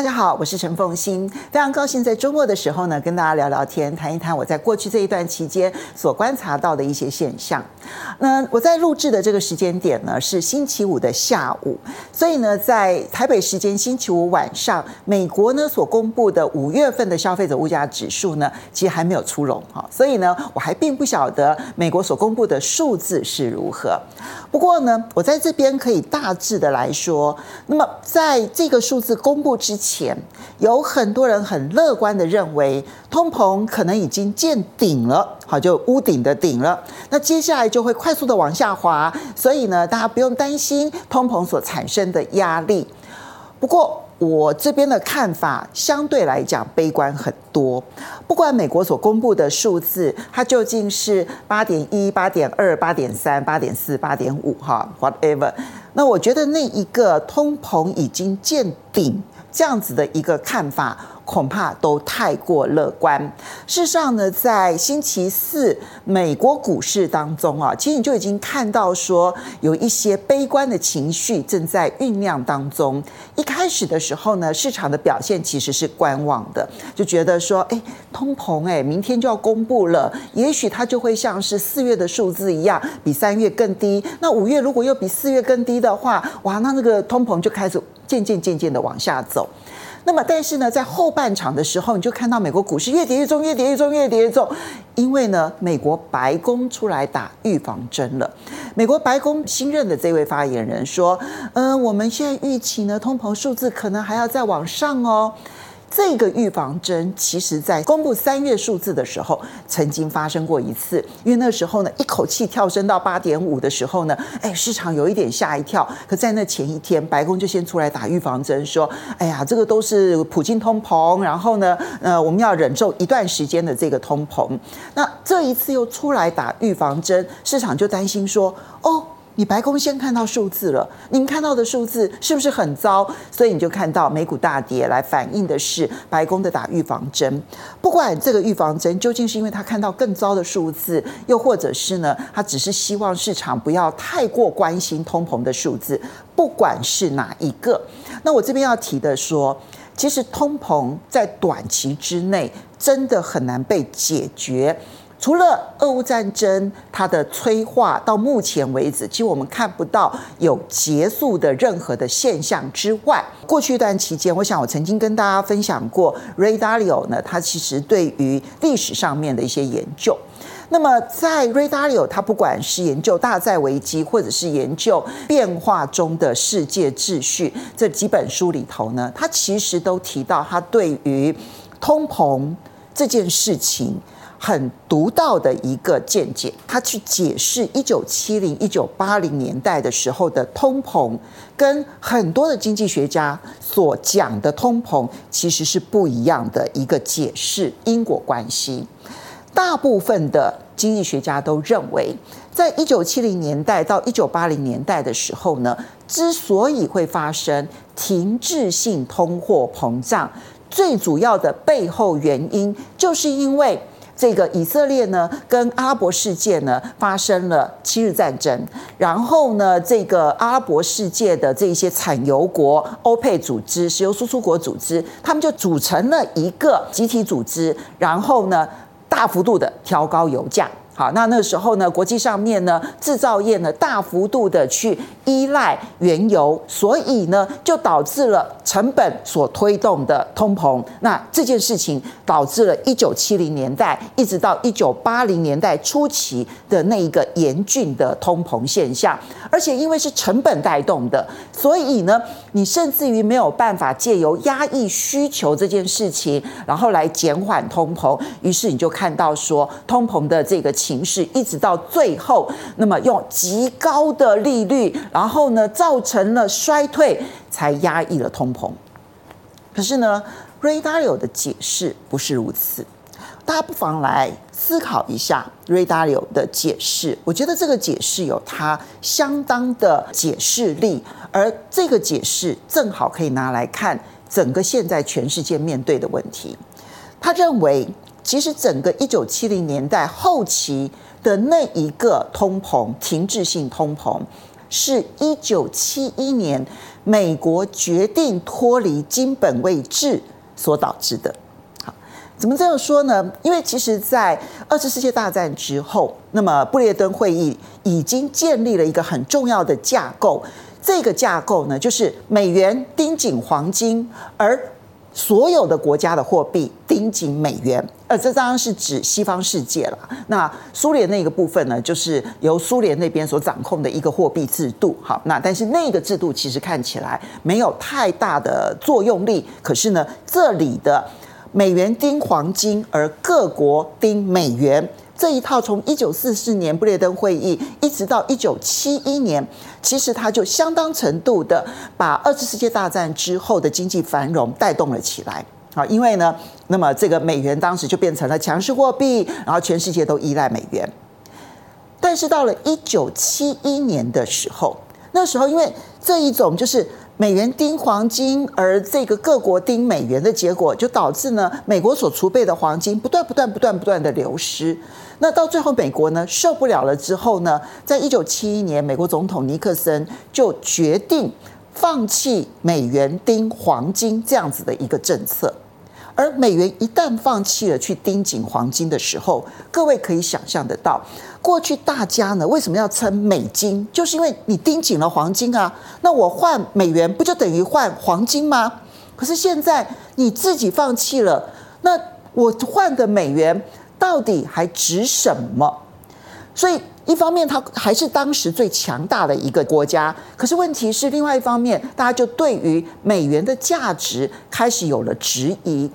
大家好，我是陈凤欣，非常高兴在周末的时候呢，跟大家聊聊天，谈一谈我在过去这一段期间所观察到的一些现象。那我在录制的这个时间点呢，是星期五的下午，所以呢，在台北时间星期五晚上，美国呢所公布的五月份的消费者物价指数呢，其实还没有出笼哈，所以呢，我还并不晓得美国所公布的数字是如何。不过呢，我在这边可以大致的来说，那么在这个数字公布之前，前有很多人很乐观的认为，通膨可能已经见顶了，好，就屋顶的顶了。那接下来就会快速的往下滑，所以呢，大家不用担心通膨所产生的压力。不过，我这边的看法相对来讲悲观很多。不管美国所公布的数字，它究竟是八点一、八点二、八点三、八点四、八点五，哈，whatever。那我觉得那一个通膨已经见顶这样子的一个看法。恐怕都太过乐观。事实上呢，在星期四美国股市当中啊，其实你就已经看到说有一些悲观的情绪正在酝酿当中。一开始的时候呢，市场的表现其实是观望的，就觉得说，哎，通膨哎，明天就要公布了，也许它就会像是四月的数字一样，比三月更低。那五月如果又比四月更低的话，哇，那那个通膨就开始渐渐渐渐的往下走。那么，但是呢，在后半场的时候，你就看到美国股市越跌越重，越跌越重，越跌越重。因为呢，美国白宫出来打预防针了。美国白宫新任的这位发言人说：“嗯、我们现在预期呢，通膨数字可能还要再往上哦。”这个预防针，其实在公布三月数字的时候，曾经发生过一次。因为那时候呢，一口气跳升到八点五的时候呢，哎，市场有一点吓一跳。可在那前一天，白宫就先出来打预防针，说：“哎呀，这个都是普京通膨，然后呢，呃，我们要忍受一段时间的这个通膨。”那这一次又出来打预防针，市场就担心说：“哦。”你白宫先看到数字了，您看到的数字是不是很糟？所以你就看到美股大跌，来反映的是白宫的打预防针。不管这个预防针究竟是因为他看到更糟的数字，又或者是呢，他只是希望市场不要太过关心通膨的数字。不管是哪一个，那我这边要提的说，其实通膨在短期之内真的很难被解决。除了俄乌战争它的催化，到目前为止，其实我们看不到有结束的任何的现象之外，过去一段期间，我想我曾经跟大家分享过，Ray Dalio 呢，他其实对于历史上面的一些研究。那么在 Ray Dalio，他不管是研究大债危机，或者是研究变化中的世界秩序这几本书里头呢，他其实都提到他对于通膨这件事情。很独到的一个见解，他去解释一九七零、一九八零年代的时候的通膨，跟很多的经济学家所讲的通膨其实是不一样的一个解释因果关系。大部分的经济学家都认为，在一九七零年代到一九八零年代的时候呢，之所以会发生停滞性通货膨胀，最主要的背后原因就是因为。这个以色列呢，跟阿拉伯世界呢发生了七日战争，然后呢，这个阿拉伯世界的这些产油国欧佩组织、石油输出国组织，他们就组成了一个集体组织，然后呢，大幅度的调高油价。好，那那个时候呢，国际上面呢，制造业呢大幅度的去依赖原油，所以呢，就导致了成本所推动的通膨。那这件事情导致了一九七零年代一直到一九八零年代初期的那一个严峻的通膨现象。而且因为是成本带动的，所以呢，你甚至于没有办法借由压抑需求这件事情，然后来减缓通膨。于是你就看到说，通膨的这个。情势一直到最后，那么用极高的利率，然后呢，造成了衰退，才压抑了通膨。可是呢，Ray Dalio 的解释不是如此。大家不妨来思考一下 Ray Dalio 的解释。我觉得这个解释有它相当的解释力，而这个解释正好可以拿来看整个现在全世界面对的问题。他认为。其实整个一九七零年代后期的那一个通膨，停滞性通膨，是一九七一年美国决定脱离金本位制所导致的。好，怎么这样说呢？因为其实，在二次世界大战之后，那么布列登会议已经建立了一个很重要的架构。这个架构呢，就是美元盯紧黄金，而所有的国家的货币盯紧美元。呃，这当然是指西方世界了。那苏联那个部分呢，就是由苏联那边所掌控的一个货币制度。好，那但是那个制度其实看起来没有太大的作用力。可是呢，这里的美元盯黄金，而各国盯美元。这一套从一九四四年布列登会议一直到一九七一年，其实它就相当程度的把二次世界大战之后的经济繁荣带动了起来。好，因为呢，那么这个美元当时就变成了强势货币，然后全世界都依赖美元。但是到了一九七一年的时候，那时候因为这一种就是。美元盯黄金，而这个各国盯美元的结果，就导致呢，美国所储备的黄金不断、不断、不断、不断的流失。那到最后，美国呢受不了了之后呢，在一九七一年，美国总统尼克森就决定放弃美元盯黄金这样子的一个政策。而美元一旦放弃了去盯紧黄金的时候，各位可以想象得到，过去大家呢为什么要称美金？就是因为你盯紧了黄金啊，那我换美元不就等于换黄金吗？可是现在你自己放弃了，那我换的美元到底还值什么？所以。一方面，它还是当时最强大的一个国家，可是问题是，另外一方面，大家就对于美元的价值开始有了质疑。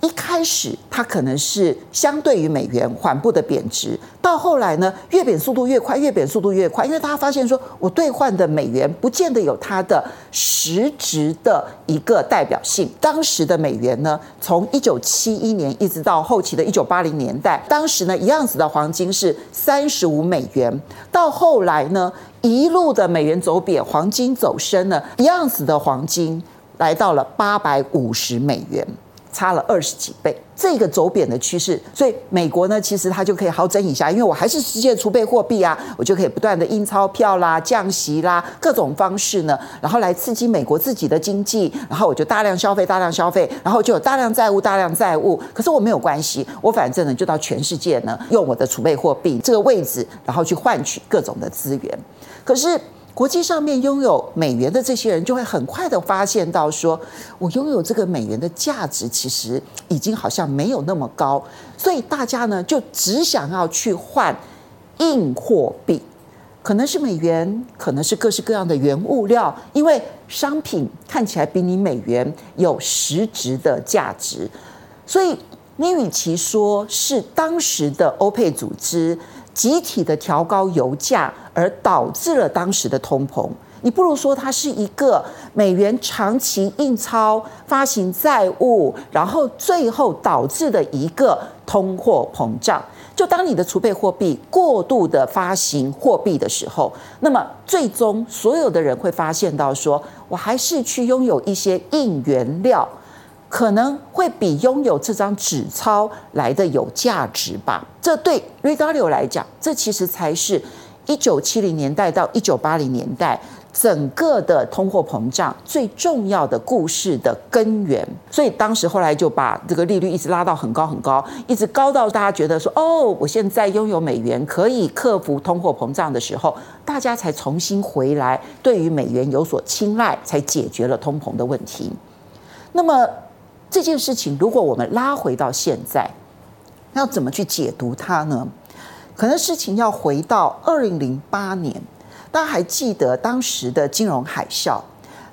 一开始，它可能是相对于美元缓步的贬值，到后来呢，越贬速度越快，越贬速度越快，因为大家发现说，我兑换的美元不见得有它的实质的一个代表性。当时的美元呢，从一九七一年一直到后期的一九八零年代，当时呢，一盎司的黄金是三十五美元，到后来呢，一路的美元走贬，黄金走升呢，一盎司的黄金来到了八百五十美元。差了二十几倍，这个走贬的趋势，所以美国呢，其实它就可以好整以暇，因为我还是世界储备货币啊，我就可以不断的印钞票啦、降息啦，各种方式呢，然后来刺激美国自己的经济，然后我就大量消费、大量消费，然后就有大量债务、大量债务。可是我没有关系，我反正呢就到全世界呢用我的储备货币这个位置，然后去换取各种的资源。可是。国际上面拥有美元的这些人，就会很快的发现到说，说我拥有这个美元的价值，其实已经好像没有那么高，所以大家呢就只想要去换硬货币，可能是美元，可能是各式各样的原物料，因为商品看起来比你美元有实质的价值，所以你与其说是当时的欧佩组织。集体的调高油价，而导致了当时的通膨。你不如说它是一个美元长期印钞、发行债务，然后最后导致的一个通货膨胀。就当你的储备货币过度的发行货币的时候，那么最终所有的人会发现到说，我还是去拥有一些硬原料。可能会比拥有这张纸钞来的有价值吧。这对 r e g a l i o 来讲，这其实才是一九七零年代到一九八零年代整个的通货膨胀最重要的故事的根源。所以当时后来就把这个利率一直拉到很高很高，一直高到大家觉得说，哦，我现在拥有美元可以克服通货膨胀的时候，大家才重新回来，对于美元有所青睐，才解决了通膨的问题。那么。这件事情，如果我们拉回到现在，要怎么去解读它呢？可能事情要回到二零零八年，大家还记得当时的金融海啸。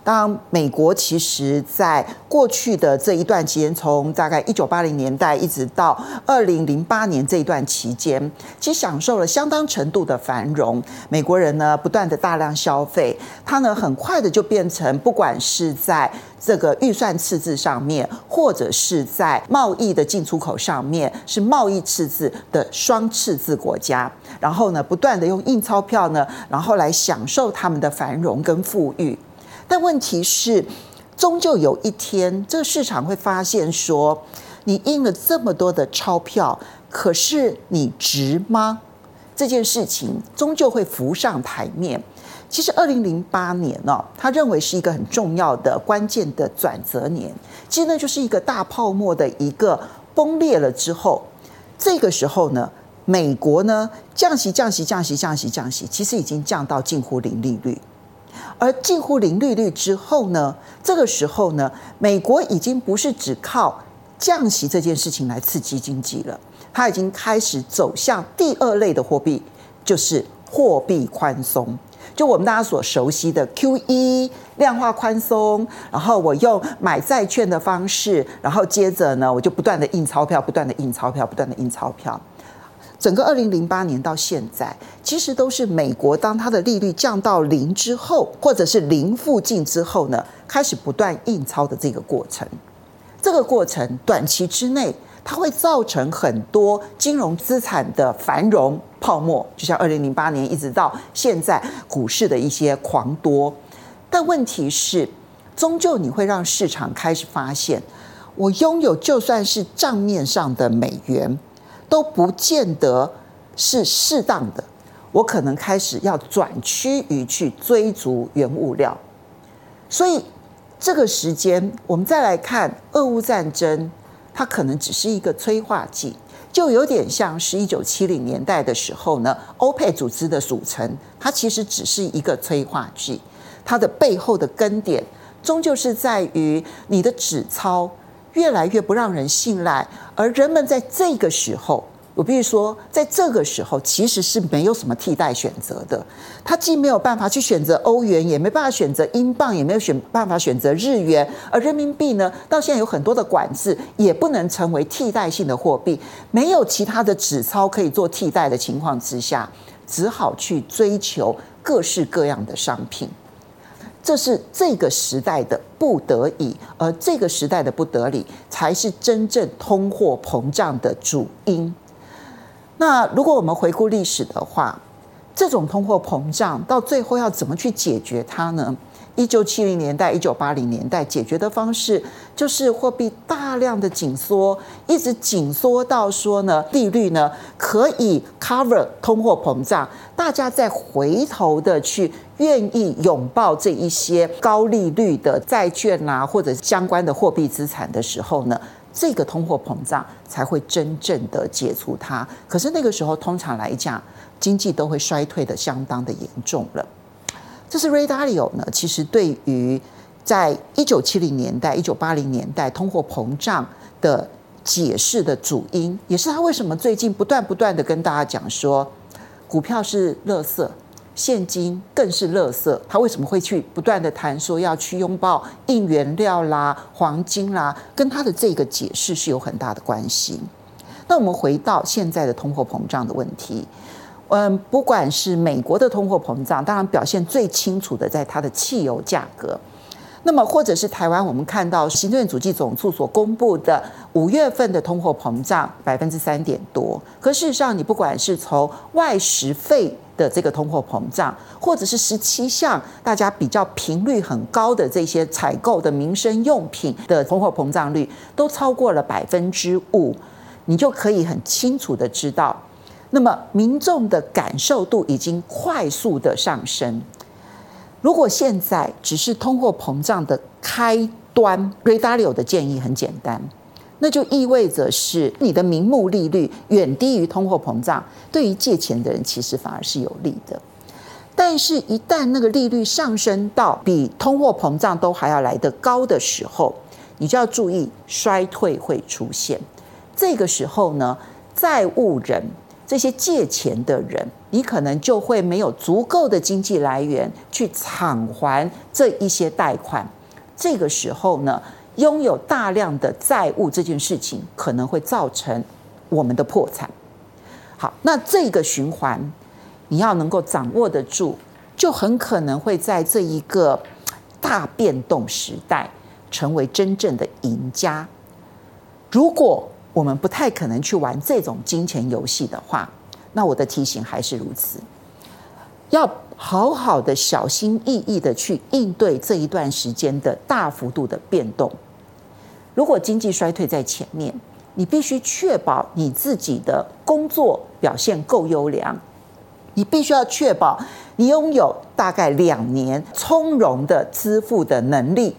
当美国其实在过去的这一段期间，从大概一九八零年代一直到二零零八年这一段期间，其实享受了相当程度的繁荣。美国人呢，不断的大量消费，它呢很快的就变成不管是在这个预算赤字上面，或者是在贸易的进出口上面，是贸易赤字的双赤字国家。然后呢，不断的用印钞票呢，然后来享受他们的繁荣跟富裕。但问题是，终究有一天，这个市场会发现说，你印了这么多的钞票，可是你值吗？这件事情终究会浮上台面。其实，二零零八年呢、哦，他认为是一个很重要的关键的转折年。其实呢，就是一个大泡沫的一个崩裂了之后，这个时候呢，美国呢降息、降息、降息、降息、降息，其实已经降到近乎零利率。而近乎零利率之后呢，这个时候呢，美国已经不是只靠降息这件事情来刺激经济了，它已经开始走向第二类的货币，就是货币宽松。就我们大家所熟悉的 QE 量化宽松，然后我用买债券的方式，然后接着呢，我就不断的印钞票，不断的印钞票，不断的印钞票。整个二零零八年到现在，其实都是美国当它的利率降到零之后，或者是零附近之后呢，开始不断印钞的这个过程。这个过程短期之内。它会造成很多金融资产的繁荣泡沫，就像二零零八年一直到现在股市的一些狂多。但问题是，终究你会让市场开始发现，我拥有就算是账面上的美元，都不见得是适当的。我可能开始要转趋于去追逐原物料。所以这个时间，我们再来看俄乌战争。它可能只是一个催化剂，就有点像是一九七零年代的时候呢，欧佩组织的组成，它其实只是一个催化剂，它的背后的根点，终究是在于你的纸钞越来越不让人信赖，而人们在这个时候。我必须说，在这个时候其实是没有什么替代选择的。他既没有办法去选择欧元，也没办法选择英镑，也没有选办法选择日元。而人民币呢，到现在有很多的管制，也不能成为替代性的货币。没有其他的纸钞可以做替代的情况之下，只好去追求各式各样的商品。这是这个时代的不得已，而这个时代的不得已，才是真正通货膨胀的主因。那如果我们回顾历史的话，这种通货膨胀到最后要怎么去解决它呢？一九七零年代、一九八零年代解决的方式就是货币大量的紧缩，一直紧缩到说呢，利率呢可以 cover 通货膨胀，大家再回头的去愿意拥抱这一些高利率的债券啊，或者相关的货币资产的时候呢，这个通货膨胀才会真正的解除它，可是那个时候通常来讲，经济都会衰退的相当的严重了。这是 Ray Dalio 呢，其实对于在一九七零年代、一九八零年代通货膨胀的解释的主因，也是他为什么最近不断不断的跟大家讲说，股票是垃圾。现金更是垃圾，他为什么会去不断的谈说要去拥抱硬原料啦、黄金啦，跟他的这个解释是有很大的关系。那我们回到现在的通货膨胀的问题，嗯，不管是美国的通货膨胀，当然表现最清楚的在它的汽油价格。那么，或者是台湾，我们看到行政院主计总处所公布的五月份的通货膨胀百分之三点多。可事实上，你不管是从外食费的这个通货膨胀，或者是十七项大家比较频率很高的这些采购的民生用品的通货膨胀率，都超过了百分之五，你就可以很清楚的知道，那么民众的感受度已经快速的上升。如果现在只是通货膨胀的开端 r a Dalio 的建议很简单，那就意味着是你的名目利率远低于通货膨胀，对于借钱的人其实反而是有利的。但是，一旦那个利率上升到比通货膨胀都还要来得高的时候，你就要注意衰退会出现。这个时候呢，债务人。这些借钱的人，你可能就会没有足够的经济来源去偿还这一些贷款。这个时候呢，拥有大量的债务这件事情可能会造成我们的破产。好，那这个循环你要能够掌握得住，就很可能会在这一个大变动时代成为真正的赢家。如果我们不太可能去玩这种金钱游戏的话，那我的提醒还是如此，要好好的小心翼翼的去应对这一段时间的大幅度的变动。如果经济衰退在前面，你必须确保你自己的工作表现够优良，你必须要确保你拥有大概两年从容的支付的能力。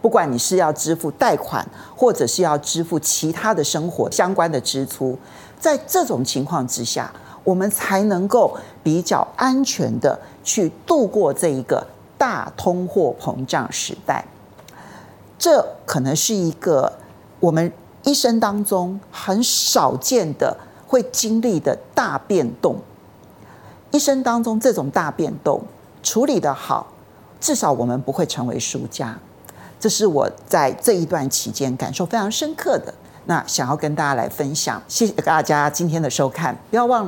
不管你是要支付贷款，或者是要支付其他的生活相关的支出，在这种情况之下，我们才能够比较安全的去度过这一个大通货膨胀时代。这可能是一个我们一生当中很少见的会经历的大变动。一生当中这种大变动处理得好，至少我们不会成为输家。这是我在这一段期间感受非常深刻的，那想要跟大家来分享，谢谢大家今天的收看，不要忘了。